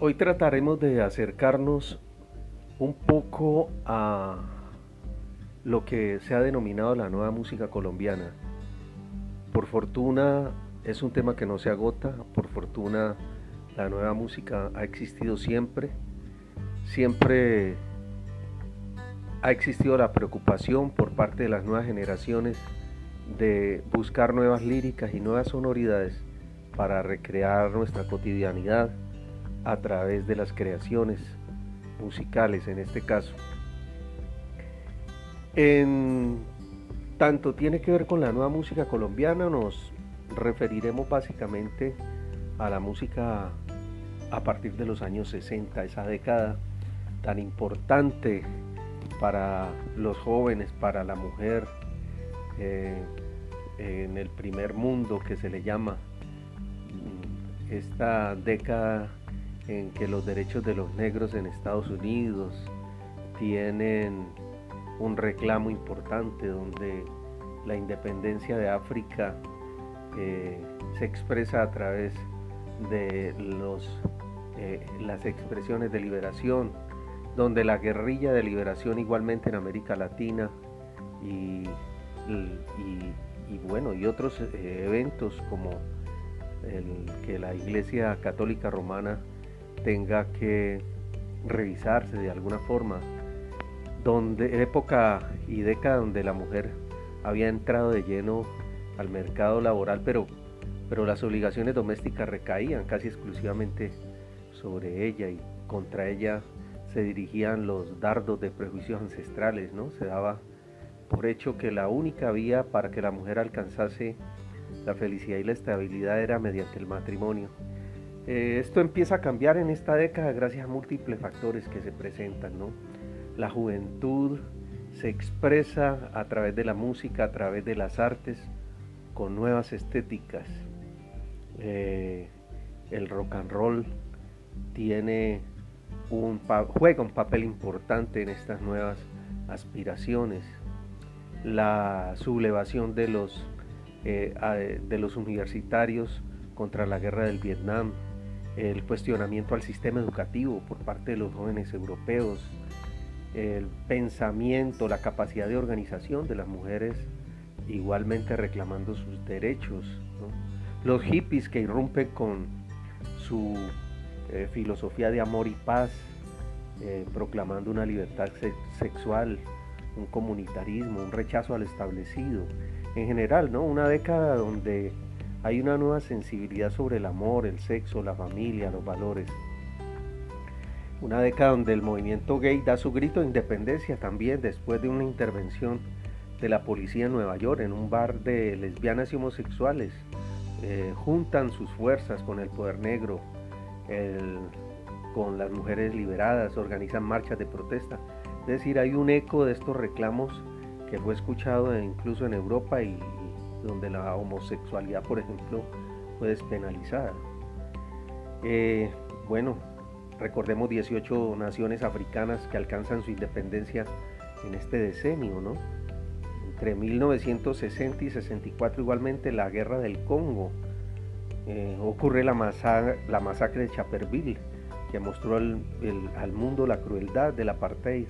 Hoy trataremos de acercarnos un poco a lo que se ha denominado la nueva música colombiana. Por fortuna es un tema que no se agota, por fortuna la nueva música ha existido siempre, siempre ha existido la preocupación por parte de las nuevas generaciones de buscar nuevas líricas y nuevas sonoridades para recrear nuestra cotidianidad a través de las creaciones musicales en este caso. En tanto tiene que ver con la nueva música colombiana, nos referiremos básicamente a la música a partir de los años 60, esa década tan importante para los jóvenes, para la mujer, eh, en el primer mundo que se le llama, esta década en que los derechos de los negros en Estados Unidos tienen un reclamo importante donde la independencia de África eh, se expresa a través de los, eh, las expresiones de liberación, donde la guerrilla de liberación igualmente en América Latina y, bueno, y otros eh, eventos como el que la Iglesia Católica Romana tenga que revisarse de alguna forma, donde época y década donde la mujer había entrado de lleno al mercado laboral, pero, pero las obligaciones domésticas recaían casi exclusivamente sobre ella y contra ella se dirigían los dardos de prejuicios ancestrales, ¿no? Se daba por hecho que la única vía para que la mujer alcanzase la felicidad y la estabilidad era mediante el matrimonio. Eh, esto empieza a cambiar en esta década gracias a múltiples factores que se presentan. La juventud se expresa a través de la música, a través de las artes, con nuevas estéticas. Eh, el rock and roll tiene un juega un papel importante en estas nuevas aspiraciones. La sublevación de los, eh, de los universitarios contra la guerra del Vietnam, el cuestionamiento al sistema educativo por parte de los jóvenes europeos, el pensamiento, la capacidad de organización de las mujeres igualmente reclamando sus derechos, los hippies que irrumpen con su eh, filosofía de amor y paz, eh, proclamando una libertad sexual, un comunitarismo, un rechazo al establecido, en general, ¿no? una década donde hay una nueva sensibilidad sobre el amor, el sexo, la familia, los valores. Una década donde el movimiento gay da su grito de independencia también después de una intervención de la policía en Nueva York en un bar de lesbianas y homosexuales. Eh, juntan sus fuerzas con el poder negro, con las mujeres liberadas, organizan marchas de protesta. Es decir, hay un eco de estos reclamos que fue escuchado incluso en Europa y, donde la homosexualidad, por ejemplo, fue despenalizada. Eh, bueno, recordemos 18 naciones africanas que alcanzan su independencia en este decenio, ¿no? Entre 1960 y 64 igualmente la guerra del Congo, eh, ocurre la, la, masacre de Chaperville, que mostró al, al mundo la crueldad del apartheid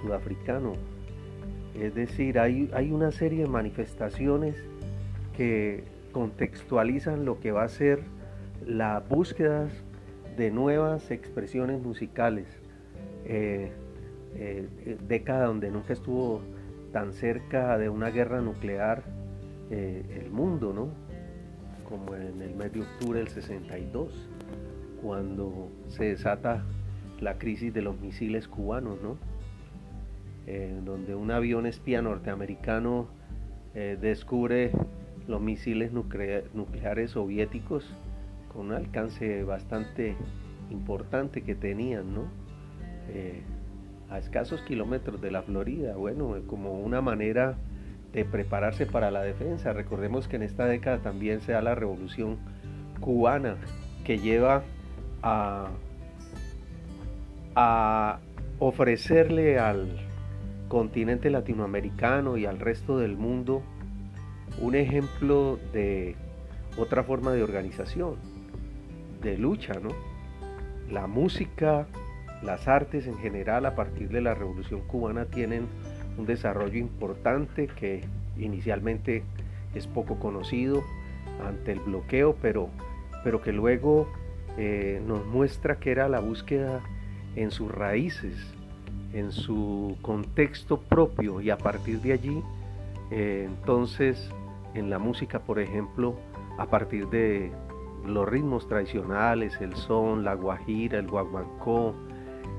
sudafricano. Es decir, hay, hay una serie de manifestaciones que contextualizan lo que va a ser la búsqueda de nuevas expresiones musicales. Eh, eh, década donde nunca estuvo tan cerca de una guerra nuclear eh, el mundo, ¿no? Como en el mes de octubre del 62, cuando se desata la crisis de los misiles cubanos, ¿no? donde un avión espía norteamericano descubre los misiles nucleares soviéticos con un alcance bastante importante que tenían, ¿no? Eh, a escasos kilómetros de la Florida, bueno, como una manera de prepararse para la defensa. Recordemos que en esta década también se da la revolución cubana que lleva a, a ofrecerle al continente latinoamericano y al resto del mundo un ejemplo de otra forma de organización, de lucha, ¿no? la música, las artes en general a partir de la Revolución Cubana tienen un desarrollo importante que inicialmente es poco conocido ante el bloqueo, pero, pero que luego eh, nos muestra que era la búsqueda en sus raíces, en su contexto propio y a partir de allí, eh, entonces en la música, por ejemplo, a partir de los ritmos tradicionales, el son, la guajira, el guaguancó,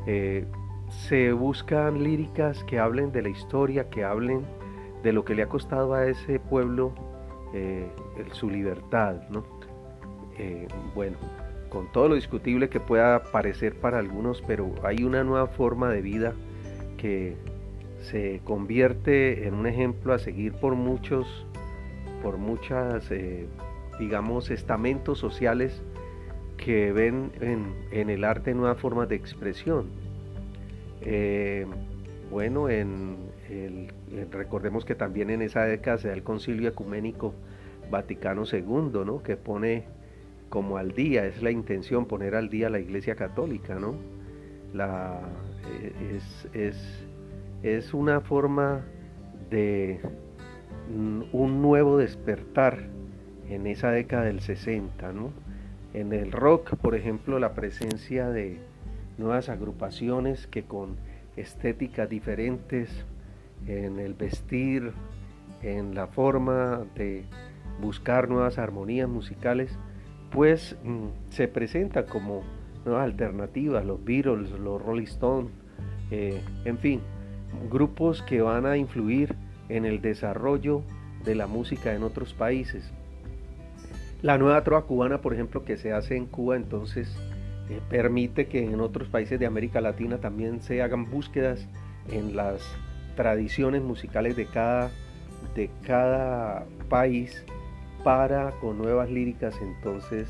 eh, se buscan líricas que hablen de la historia, que hablen de lo que le ha costado a ese pueblo eh, su libertad, ¿no? Bueno, con todo lo discutible que pueda parecer para algunos, pero hay una nueva forma de vida que se convierte en un ejemplo a seguir por muchos, por muchas, eh, digamos, estamentos sociales que ven en, el arte nuevas formas de expresión. bueno, eh, recordemos que también en esa década se da el Concilio Ecuménico Vaticano II, ¿no? que pone como al día, es la intención poner al día la Iglesia Católica, ¿no? La, eh, es, es una forma de un nuevo despertar en esa década del 60, ¿no? En el rock, por ejemplo, la presencia de nuevas agrupaciones que con estéticas diferentes en el vestir, en la forma de buscar nuevas armonías musicales, pues mm, se presenta como nuevas alternativas, los Beatles, los Rolling Stones, eh, en fin, grupos que van a influir en el desarrollo de la música en otros países. La nueva trova cubana, por ejemplo, que se hace en Cuba, entonces eh, permite que en otros países de América Latina también se hagan búsquedas en las tradiciones musicales de cada, de cada país para con nuevas líricas entonces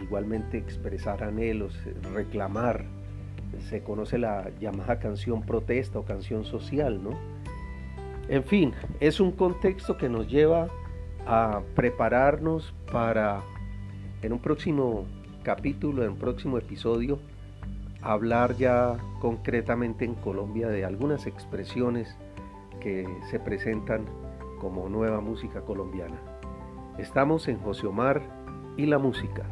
igualmente expresar anhelos, reclamar. Se conoce la llamada canción protesta o canción social, ¿no? En fin, es un contexto que nos lleva a prepararnos para en un próximo capítulo, en un próximo episodio, hablar ya concretamente en Colombia de algunas expresiones que se presentan como nueva música colombiana. Estamos en José Omar y la música.